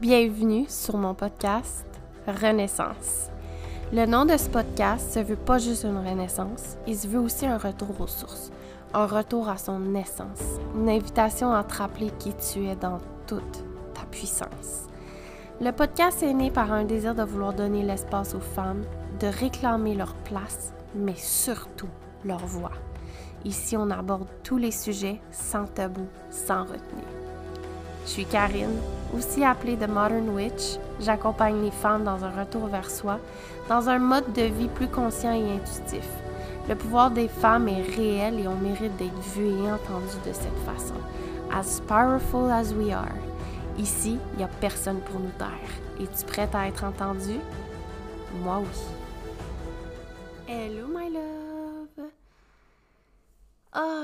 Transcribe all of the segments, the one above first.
Bienvenue sur mon podcast Renaissance. Le nom de ce podcast se veut pas juste une renaissance, il se veut aussi un retour aux sources, un retour à son essence, une invitation à te rappeler qui tu es dans toute ta puissance. Le podcast est né par un désir de vouloir donner l'espace aux femmes, de réclamer leur place, mais surtout leur voix. Ici, on aborde tous les sujets sans tabou, sans retenue. Je suis Karine, aussi appelée The Modern Witch. J'accompagne les femmes dans un retour vers soi, dans un mode de vie plus conscient et intuitif. Le pouvoir des femmes est réel et on mérite d'être vu et entendu de cette façon. As powerful as we are. Ici, il n'y a personne pour nous taire. Es-tu prête à être entendue? Moi oui. Hello my love!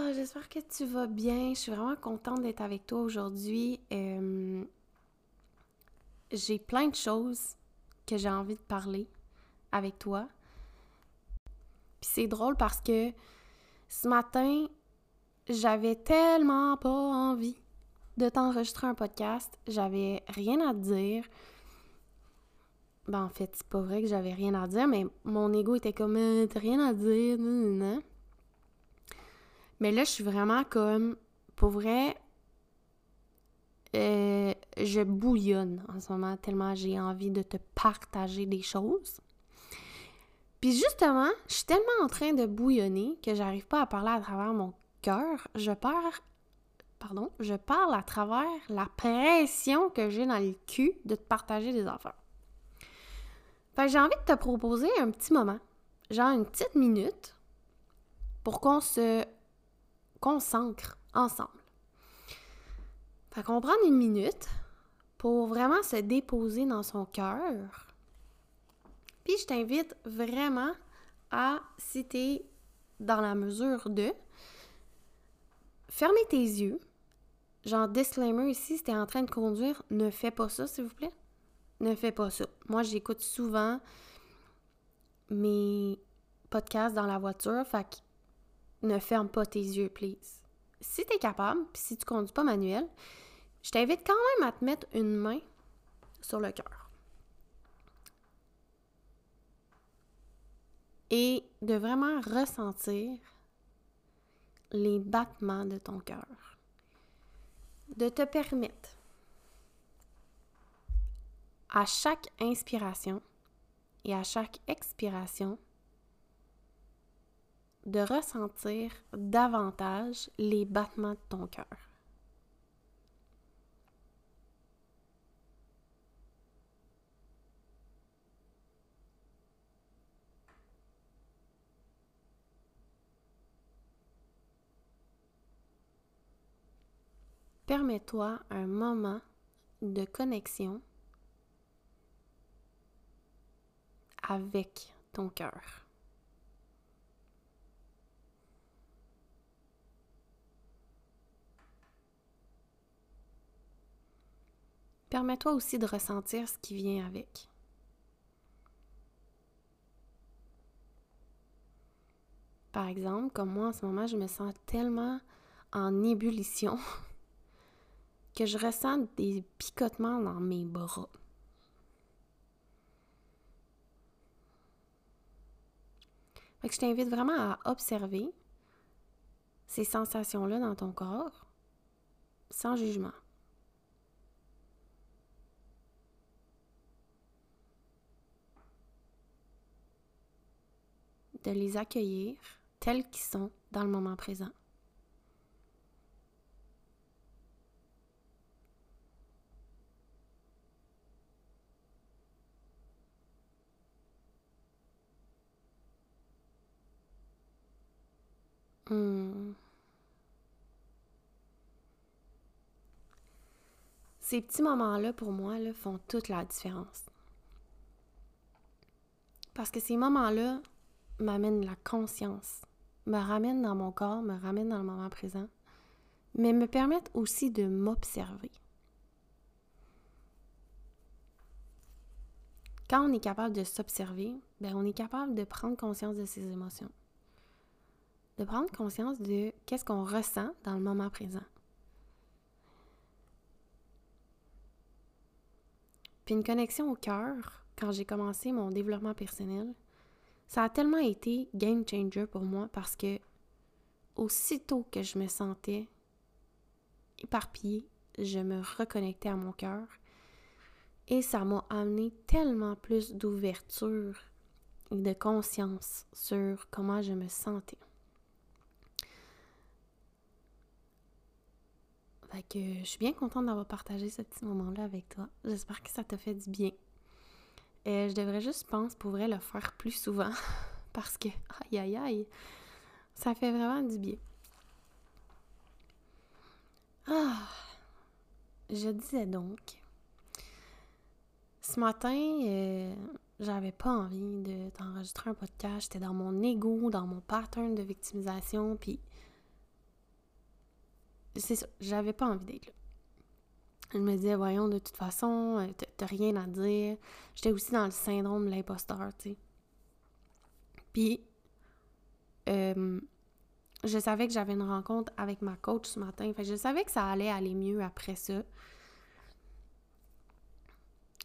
Ah, j'espère que tu vas bien. Je suis vraiment contente d'être avec toi aujourd'hui. Euh, j'ai plein de choses que j'ai envie de parler avec toi. Puis c'est drôle parce que ce matin, j'avais tellement pas envie de t'enregistrer un podcast. J'avais rien à te dire. Ben, en fait, c'est pas vrai que j'avais rien à dire, mais mon ego était comme euh, T'as rien à dire, non, non, Mais là, je suis vraiment comme, pour vrai, euh, je bouillonne en ce moment tellement j'ai envie de te partager des choses. Puis justement, je suis tellement en train de bouillonner que j'arrive pas à parler à travers mon cœur. Je pardon, je parle à travers la pression que j'ai dans le cul de te partager des affaires. J'ai envie de te proposer un petit moment, genre une petite minute, pour qu'on se concentre ensemble. Fait qu'on prend une minute pour vraiment se déposer dans son cœur. Puis je t'invite vraiment à, si tu dans la mesure de, fermer tes yeux. Genre, disclaimer ici, si tu en train de conduire, ne fais pas ça, s'il vous plaît. Ne fais pas ça. Moi, j'écoute souvent mes podcasts dans la voiture, fait que ne ferme pas tes yeux, please. Si tu es capable, puis si tu conduis pas manuel, je t'invite quand même à te mettre une main sur le cœur. Et de vraiment ressentir les battements de ton cœur. De te permettre à chaque inspiration et à chaque expiration de ressentir davantage les battements de ton cœur. Permets-toi un moment de connexion avec ton cœur. Permets-toi aussi de ressentir ce qui vient avec. Par exemple, comme moi en ce moment, je me sens tellement en ébullition que je ressens des picotements dans mes bras. Fait je t'invite vraiment à observer ces sensations-là dans ton corps sans jugement. De les accueillir tels qu'ils sont dans le moment présent. Hmm. Ces petits moments-là, pour moi, là, font toute la différence. Parce que ces moments-là m'amènent la conscience, me ramènent dans mon corps, me ramènent dans le moment présent, mais me permettent aussi de m'observer. Quand on est capable de s'observer, ben on est capable de prendre conscience de ses émotions de prendre conscience de qu'est-ce qu'on ressent dans le moment présent. puis une connexion au cœur quand j'ai commencé mon développement personnel. Ça a tellement été game changer pour moi parce que aussitôt que je me sentais éparpillée, je me reconnectais à mon cœur et ça m'a amené tellement plus d'ouverture et de conscience sur comment je me sentais. Fait que je suis bien contente d'avoir partagé ce petit moment-là avec toi. J'espère que ça t'a fait du bien. Et je devrais juste, je pense, pour vrai le faire plus souvent. Parce que, aïe aïe aïe, ça fait vraiment du bien. Ah, je disais donc, ce matin, euh, j'avais pas envie de t'enregistrer un podcast. J'étais dans mon ego, dans mon pattern de victimisation, puis c'est ça, j'avais pas envie d'être là. Je me disais, voyons, de toute façon, euh, t'as rien à dire. J'étais aussi dans le syndrome de l'imposteur, tu sais. Puis, euh, je savais que j'avais une rencontre avec ma coach ce matin. Fait je savais que ça allait aller mieux après ça.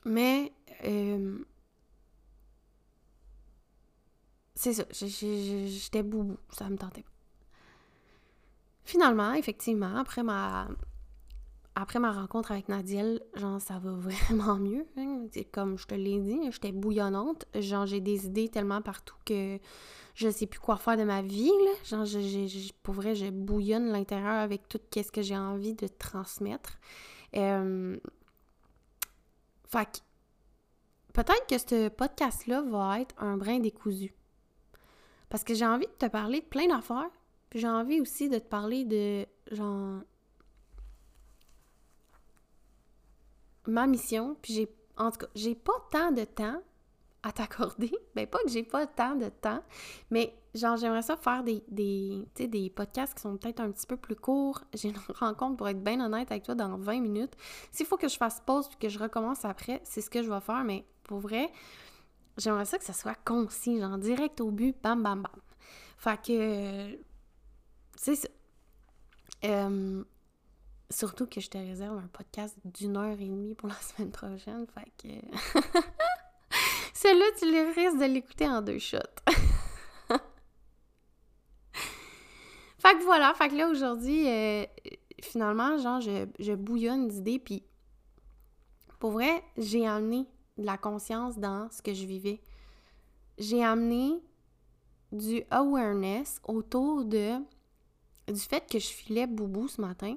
Mais, euh, c'est ça, j'étais boubou, ça me tentait pas. Finalement, effectivement, après ma, après ma rencontre avec Nadiel, genre, ça va vraiment mieux. Hein. Comme je te l'ai dit, j'étais bouillonnante. Genre, j'ai des idées tellement partout que je sais plus quoi faire de ma vie. Genre, je, pour vrai, je bouillonne l'intérieur avec tout ce que j'ai envie de transmettre. Euh... Fait peut-être que ce podcast-là va être un brin décousu. Parce que j'ai envie de te parler de plein d'affaires, puis j'ai envie aussi de te parler de, genre, ma mission, puis j'ai, en tout cas, j'ai pas tant de temps à t'accorder. Ben, pas que j'ai pas tant de temps, mais genre, j'aimerais ça faire des, des, des podcasts qui sont peut-être un petit peu plus courts. J'ai une rencontre, pour être bien honnête avec toi, dans 20 minutes. S'il faut que je fasse pause puis que je recommence après, c'est ce que je vais faire, mais pour vrai, j'aimerais ça que ça soit concis, genre direct au but, bam, bam, bam. Fait que c'est ça. Euh, surtout que je te réserve un podcast d'une heure et demie pour la semaine prochaine. Fait que. Celui-là, tu le risques de l'écouter en deux shots. fait que voilà, fait que là aujourd'hui, euh, finalement, genre, je, je bouillonne d'idées, puis pour vrai, j'ai amené de la conscience dans ce que je vivais. J'ai amené du awareness autour de du fait que je filais boubou ce matin,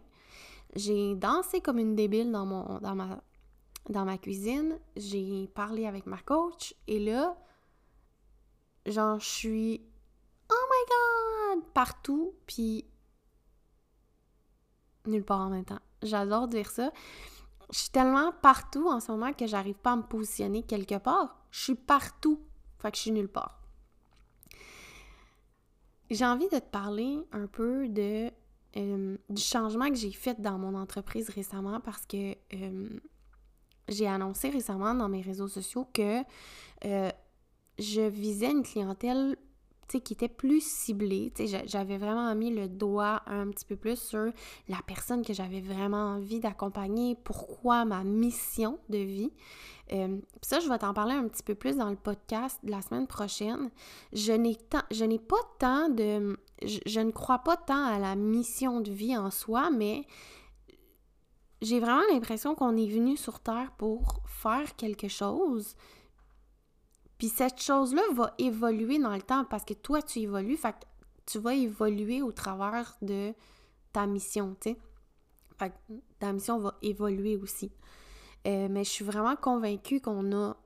j'ai dansé comme une débile dans, mon, dans, ma, cuisine. J'ai parlé avec ma coach. Et là, genre, je suis Oh my god! Partout. Puis nulle part en même temps. J'adore dire ça. Je suis tellement partout en ce moment que j'arrive pas à me positionner quelque part. Je suis partout. Fait que je suis nulle part. J'ai envie de te parler un peu de euh, du changement que j'ai fait dans mon entreprise récemment parce que euh, j'ai annoncé récemment dans mes réseaux sociaux que euh, je visais une clientèle qui était plus ciblée. J'avais vraiment mis le doigt un petit peu plus sur la personne que j'avais vraiment envie d'accompagner, pourquoi ma mission de vie. Euh, ça, je vais t'en parler un petit peu plus dans le podcast de la semaine prochaine. Je n'ai, je n'ai pas tant de... Je, ne crois pas tant à la mission de vie en soi, mais j'ai vraiment l'impression qu'on est venu sur Terre pour faire quelque chose. Puis cette chose-là va évoluer dans le temps parce que toi, tu évolues, fait que tu vas évoluer au travers de ta mission, tu sais. Fait que ta mission va évoluer aussi. Euh, mais je suis vraiment convaincue qu'on a.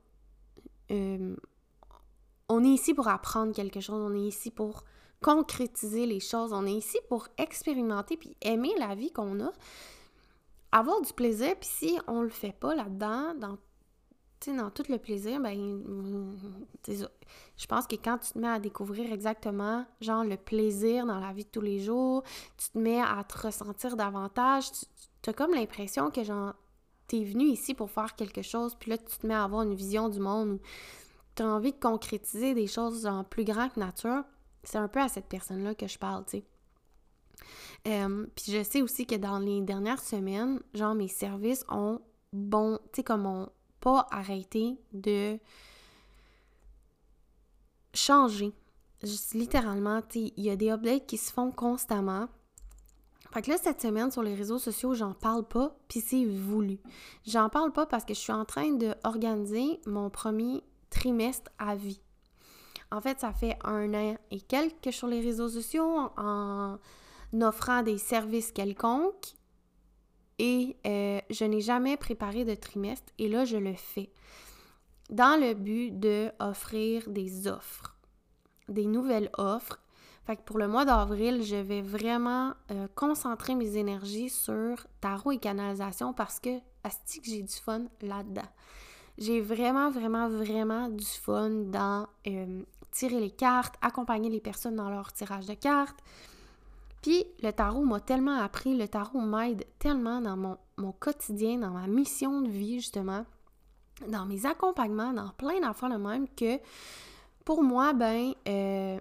Euh, on est ici pour apprendre quelque chose, on est ici pour concrétiser les choses, on est ici pour expérimenter puis aimer la vie qu'on a, avoir du plaisir, puis si on le fait pas là-dedans, dans, dans tout le plaisir, ben, je pense que quand tu te mets à découvrir exactement, genre, le plaisir dans la vie de tous les jours, tu te mets à te ressentir davantage, tu as comme l'impression que, genre, t'es venu ici pour faire quelque chose, puis là, tu te mets à avoir une vision du monde où tu as envie de concrétiser des choses en plus grand que nature. C'est un peu à cette personne-là que je parle, tu sais. Euh, puis je sais aussi que dans les dernières semaines, genre, mes services ont bon, tu sais, comme ont pas arrêter de changer. littéralement, il y a des updates qui se font constamment. Fait que là, cette semaine, sur les réseaux sociaux, j'en parle pas, puis c'est voulu. J'en parle pas parce que je suis en train d'organiser mon premier trimestre à vie. En fait, ça fait un an et quelques que sur les réseaux sociaux en offrant des services quelconques et euh, je n'ai jamais préparé de trimestre et là, je le fais dans le but de offrir des offres, des nouvelles offres. Fait que pour le mois d'avril, je vais vraiment euh, concentrer mes énergies sur tarot et canalisation parce que, asti que j'ai du fun là-dedans. J'ai vraiment, vraiment, vraiment du fun dans euh, tirer les cartes, accompagner les personnes dans leur tirage de cartes. Puis le tarot m'a tellement appris, le tarot m'aide tellement dans mon, quotidien, dans ma mission de vie, justement, dans mes accompagnements, dans plein d'affaires de même, que pour moi, ben, euh,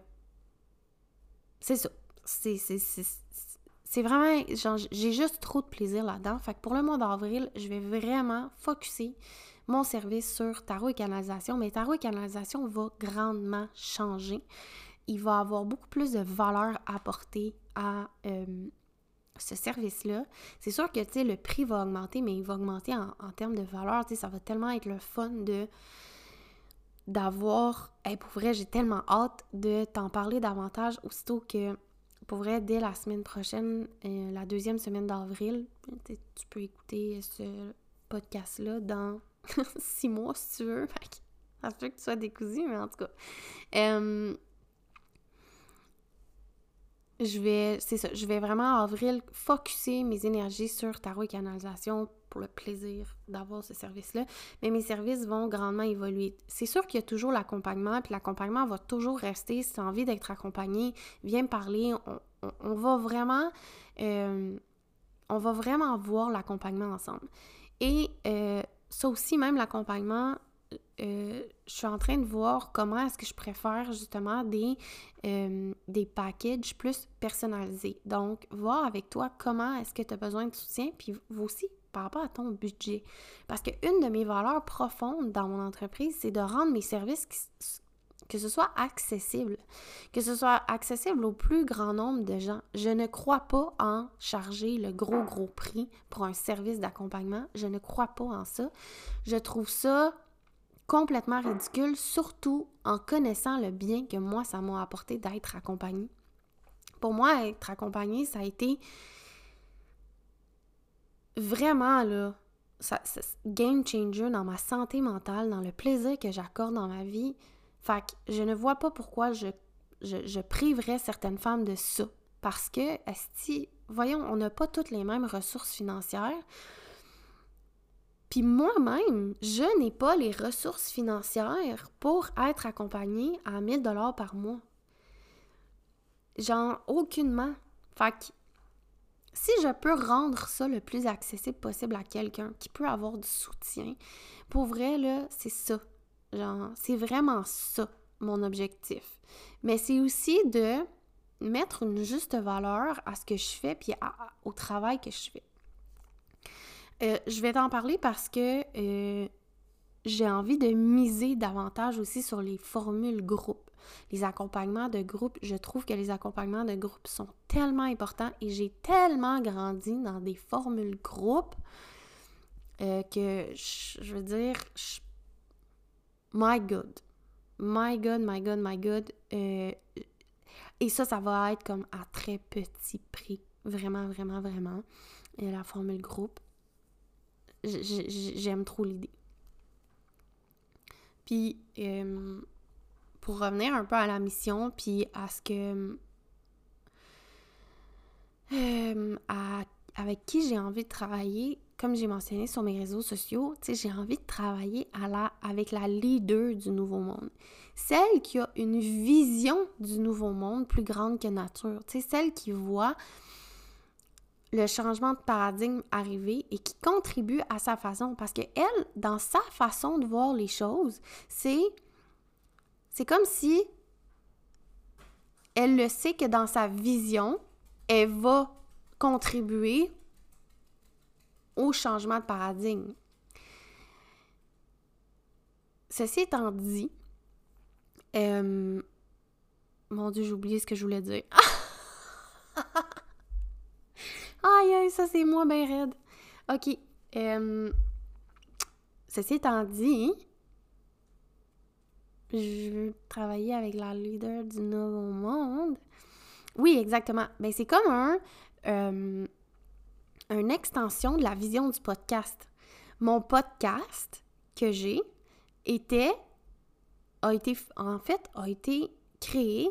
c'est ça. C'est vraiment, j'ai juste trop de plaisir là-dedans. Fait que pour le mois d'avril, je vais vraiment focuser mon service sur tarot et canalisation. Mais tarot et canalisation va grandement changer. Il va avoir beaucoup plus de valeur apportée à euh, ce service-là. C'est sûr que, tu le prix va augmenter, mais il va augmenter en, termes de valeur. Tu ça va tellement être le fun de d'avoir... pour vrai, j'ai tellement hâte de t'en parler davantage aussitôt que, pour vrai, dès la semaine prochaine, euh, la deuxième semaine d'avril, tu peux écouter ce podcast-là dans six mois, si tu veux. Ça se peut que tu sois décousu, mais en tout cas. Euh, je vais, c'est ça, je vais vraiment en avril focuser mes énergies sur tarot et canalisation pour le plaisir d'avoir ce service-là. Mais mes services vont grandement évoluer. C'est sûr qu'il y a toujours l'accompagnement, puis l'accompagnement va toujours rester. Si tu as envie d'être accompagné, viens me parler. On, va vraiment, euh, on va vraiment voir l'accompagnement ensemble. Et euh, ça aussi, même l'accompagnement, euh, je suis en train de voir comment est-ce que je préfère justement des, euh, des packages plus personnalisés. Donc, voir avec toi comment est-ce que tu as besoin de soutien, puis aussi par rapport à ton budget. Parce qu'une de mes valeurs profondes dans mon entreprise, c'est de rendre mes services que ce soit accessible, que ce soit accessible au plus grand nombre de gens. Je ne crois pas en charger le gros, gros prix pour un service d'accompagnement. Je ne crois pas en ça. Je trouve ça complètement ridicule, surtout en connaissant le bien que moi, ça m'a apporté d'être accompagnée. Pour moi, être accompagnée, ça a été vraiment, là, game changer dans ma santé mentale, dans le plaisir que j'accorde dans ma vie. Fait que je ne vois pas pourquoi je, priverais certaines femmes de ça. Parce que, voyons, on n'a pas toutes les mêmes ressources financières. Puis moi-même, je n'ai pas les ressources financières pour être accompagnée à 1000 dollars par mois. Genre, aucunement. Fait que si je peux rendre ça le plus accessible possible à quelqu'un qui peut avoir du soutien, pour vrai, là, c'est ça. Genre, c'est vraiment ça, mon objectif. Mais c'est aussi de mettre une juste valeur à ce que je fais puis au travail que je fais. Euh, je vais t'en parler parce que euh, j'ai envie de miser davantage aussi sur les formules groupes. Les accompagnements de groupe, je trouve que les accompagnements de groupe sont tellement importants et j'ai tellement grandi dans des formules groupes euh, que je, veux dire, my God, my God, my God, my God. et ça, ça va être comme à très petit prix. Vraiment, vraiment, vraiment. la formule groupe j'aime trop l'idée. Puis, euh, pour revenir un peu à la mission, puis à ce que. Euh, avec qui j'ai envie de travailler, comme j'ai mentionné sur mes réseaux sociaux, j'ai envie de travailler à la, avec la leader du nouveau monde. Celle qui a une vision du nouveau monde plus grande que nature. Celle qui voit le changement de paradigme arriver et qui contribue à sa façon. Parce que elle, dans sa façon de voir les choses, c'est c'est comme si elle le sait que dans sa vision, elle va contribuer au changement de paradigme. ceci étant dit, euh, mon Dieu, j'ai oublié ce que je voulais dire. aïe, aïe, ça c'est moi, ben raide. Ok. Euh, ceci étant dit, je veux travailler avec la leader du nouveau monde. Oui, exactement. Ben, c'est comme un, euh, une extension de la vision du podcast. Mon podcast que j'ai était, a été, en fait, a été créé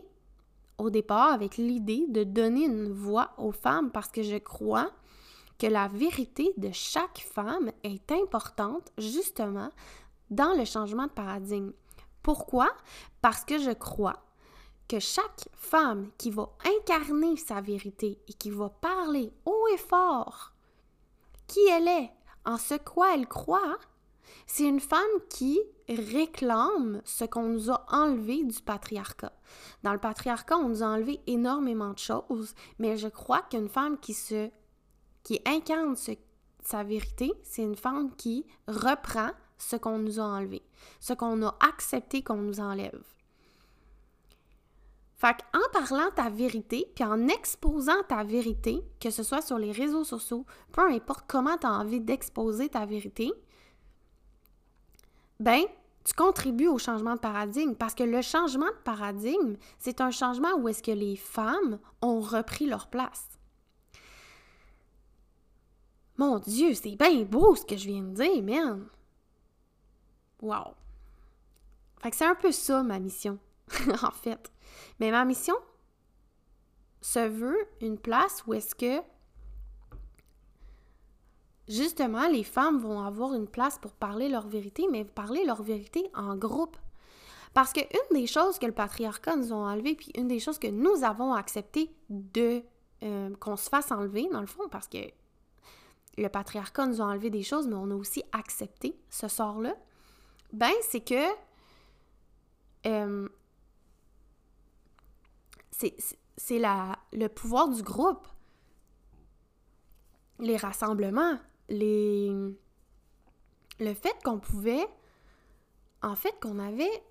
au départ avec l'idée de donner une voix aux femmes parce que je crois que la vérité de chaque femme est importante justement dans le changement de paradigme. Pourquoi? Parce que je crois que chaque femme qui va incarner sa vérité et qui va parler haut et fort qui elle est, en ce quoi elle croit, c'est une femme qui réclame ce qu'on nous a enlevé du patriarcat. Dans le patriarcat, on nous a enlevé énormément de choses, mais je crois qu'une femme qui incarne sa vérité, c'est une femme qui reprend ce qu'on nous a enlevé, ce qu'on a accepté qu'on nous enlève. Fait en parlant ta vérité, puis en exposant ta vérité, que ce soit sur les réseaux sociaux, peu importe comment tu as envie d'exposer ta vérité, ben, tu contribues au changement de paradigme parce que le changement de paradigme, c'est un changement où est-ce que les femmes ont repris leur place. Mon Dieu, c'est bien beau ce que je viens de dire, man! Wow! Fait que c'est un peu ça ma mission, en fait. Mais ma mission se veut une place où est-ce que justement les femmes vont avoir une place pour parler leur vérité, mais parler leur vérité en groupe. Parce que une des choses que le patriarcat nous a enlevé, puis une des choses que nous avons accepté de euh, qu'on se fasse enlever, dans le fond, parce que le patriarcat nous a enlevé des choses, mais on a aussi accepté ce sort-là, ben c'est que euh, c'est le pouvoir du groupe, les rassemblements, le fait qu'on pouvait, en fait, qu'on avait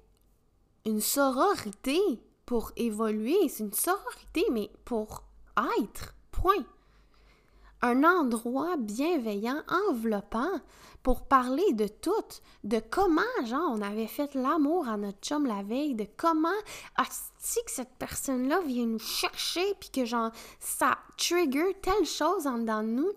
une sororité pour évoluer, c'est une sororité, mais pour être, point. Un endroit bienveillant, enveloppant pour parler de tout, de comment, genre, on avait fait l'amour à notre chum la veille, de comment, est-ce que cette personne-là vient nous chercher, puis que, genre, ça trigger telle chose en nous,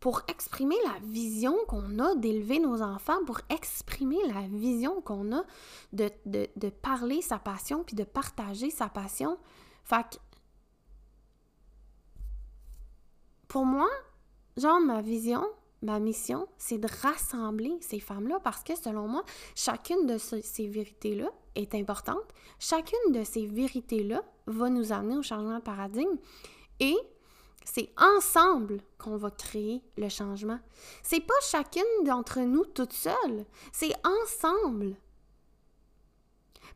pour exprimer la vision qu'on a d'élever nos enfants, pour exprimer la vision qu'on a de, de, de parler sa passion, puis de partager sa passion. Fait que Pour moi, genre, ma vision, ma mission, c'est de rassembler ces femmes-là parce que selon moi, chacune de ces, vérités-là est importante. Chacune de ces vérités-là va nous amener au changement de paradigme et c'est ensemble qu'on va créer le changement. C'est pas chacune d'entre nous toute seule, c'est ensemble.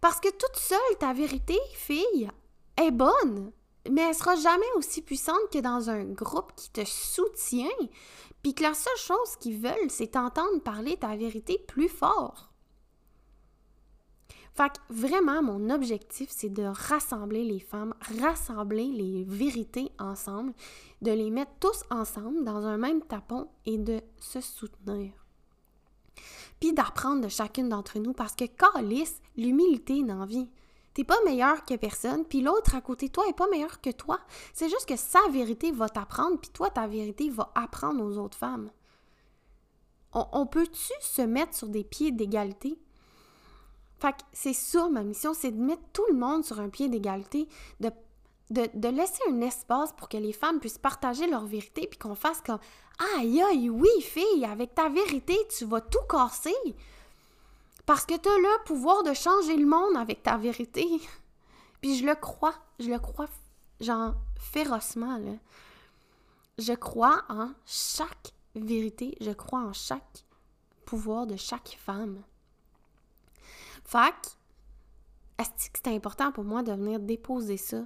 Parce que toute seule, ta vérité, fille, est bonne mais elle sera jamais aussi puissante que dans un groupe qui te soutient, puis que la seule chose qu'ils veulent, c'est t'entendre parler ta vérité plus fort. Fait que vraiment, mon objectif, c'est de rassembler les femmes, rassembler les vérités ensemble, de les mettre tous ensemble dans un même tapon et de se soutenir. Puis d'apprendre de chacune d'entre nous parce que calice, l'humilité dans vie. T'es pas meilleur que personne, puis l'autre à côté de toi est pas meilleur que toi. C'est juste que sa vérité va t'apprendre, puis toi, ta vérité va apprendre aux autres femmes. On, peut-tu se mettre sur des pieds d'égalité? Fait que c'est ça ma mission, c'est de mettre tout le monde sur un pied d'égalité, de, laisser un espace pour que les femmes puissent partager leur vérité, puis qu'on fasse comme Aïe, aïe, oui, fille, avec ta vérité, tu vas tout casser. Parce que tu as le pouvoir de changer le monde avec ta vérité. Puis je le crois, je le crois, genre, férocement, là. Je crois en chaque vérité, je crois en chaque pouvoir de chaque femme. Fait que c'est important pour moi de venir déposer ça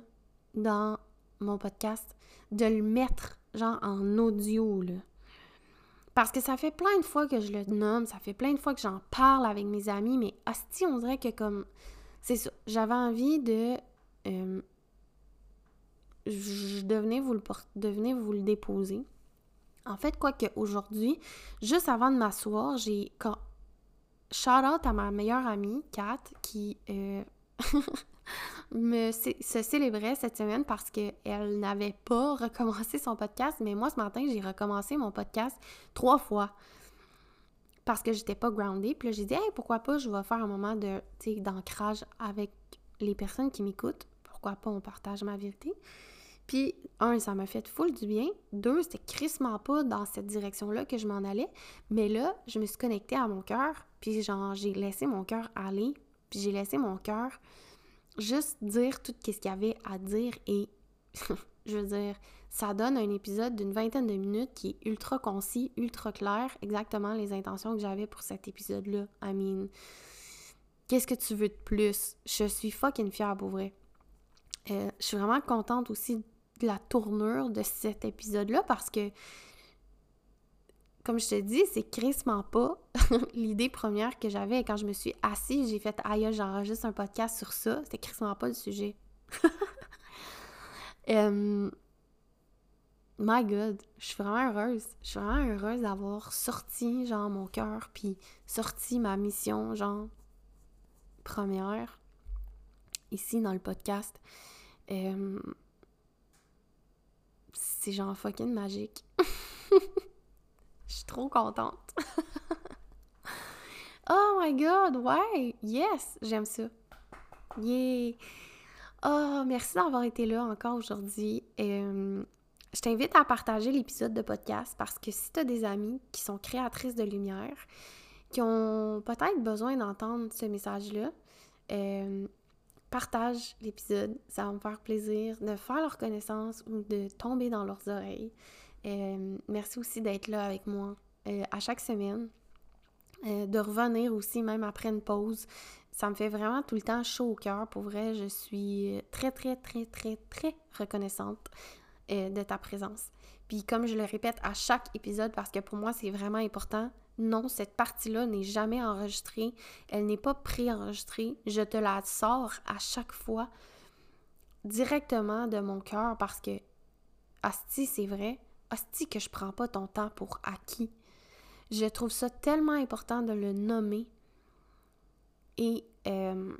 dans mon podcast, de le mettre, genre, en audio, là? Parce que ça fait plein de fois que je le nomme, ça fait plein de fois que j'en parle avec mes amis, mais hostie, on dirait que comme... C'est ça, j'avais envie de... Euh, je devenais vous, le devenez vous le déposer. En fait, quoi aujourd'hui, juste avant de m'asseoir, j'ai... Shout out à ma meilleure amie, Kat, qui... Euh, se célébrait cette semaine parce qu'elle n'avait pas recommencé son podcast, mais moi, ce matin, j'ai recommencé mon podcast trois fois parce que j'étais pas groundée. Puis là, j'ai dit, pourquoi pas, je vais faire un moment de, d'ancrage avec les personnes qui m'écoutent. Pourquoi pas, on partage ma vérité. Puis, un, ça m'a fait full du bien. Deux, c'était crissement pas dans cette direction-là que je m'en allais. Mais là, je me suis connectée à mon cœur. Puis, genre, j'ai laissé mon cœur aller. Puis, j'ai laissé mon cœur juste dire tout ce qu'il y avait à dire et je veux dire, ça donne un épisode d'une vingtaine de minutes qui est ultra concis, ultra clair, exactement les intentions que j'avais pour cet épisode-là. I mean, qu'est-ce que tu veux de plus? Je suis fucking fière pour vrai. Euh, je suis vraiment contente aussi la tournure de cet épisode-là parce que comme je te dis, c'est crissement pas l'idée première que j'avais. Quand je me suis assise, j'ai fait Aïe, j'enregistre un podcast sur ça. C'était crissement pas le sujet. my God, je suis vraiment heureuse. Je suis vraiment heureuse d'avoir sorti, genre, mon cœur, puis sorti ma mission, genre, première, ici dans le podcast. C'est genre fucking magique. Je suis trop contente. oh my god, ouais! Yes! J'aime ça. Yeah! Oh, merci d'avoir été là encore aujourd'hui. Euh, je t'invite à partager l'épisode de podcast parce que si tu as des amis qui sont créatrices de lumière, qui ont peut-être besoin d'entendre ce message-là, euh, partage l'épisode. Ça va me faire plaisir de faire leur connaissance ou de tomber dans leurs oreilles. Euh, merci aussi d'être là avec moi euh, à chaque semaine. Euh, de revenir aussi, même après une pause. Ça me fait vraiment tout le temps chaud au cœur. Pour vrai, je suis très, très, très, très, très reconnaissante de ta présence. Puis comme je le répète à chaque épisode, parce que pour moi, c'est vraiment important, non, cette partie-là n'est jamais enregistrée. Elle n'est pas pré-enregistrée. Je te la sors à chaque fois directement de mon cœur parce que, asti, c'est vrai, hostie que je prends pas ton temps pour acquis. Je trouve ça tellement important de le nommer. Et euh,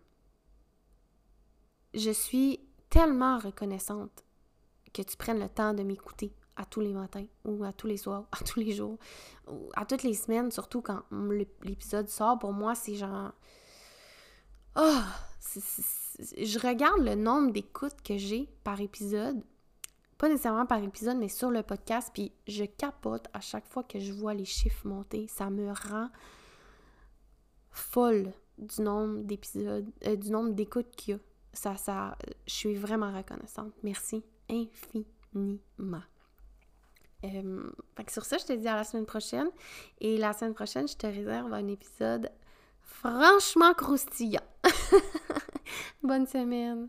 je suis tellement reconnaissante que tu prennes le temps de m'écouter à tous les matins ou à tous les soirs, à tous les jours, ou à toutes les semaines, surtout quand l'épisode sort. Pour moi, c'est genre... Oh! je regarde le nombre d'écoutes que j'ai par épisode, pas nécessairement par épisode, mais sur le podcast, puis je capote à chaque fois que je vois les chiffres monter. Ça me rend folle du nombre d'épisodes, euh, du nombre d'écoutes qu'il y a. Ça, ça, je suis vraiment reconnaissante. Merci infiniment. Euh, sur ça, je te dis à la semaine prochaine. Et la semaine prochaine, je te réserve un épisode franchement croustillant. Bonne semaine!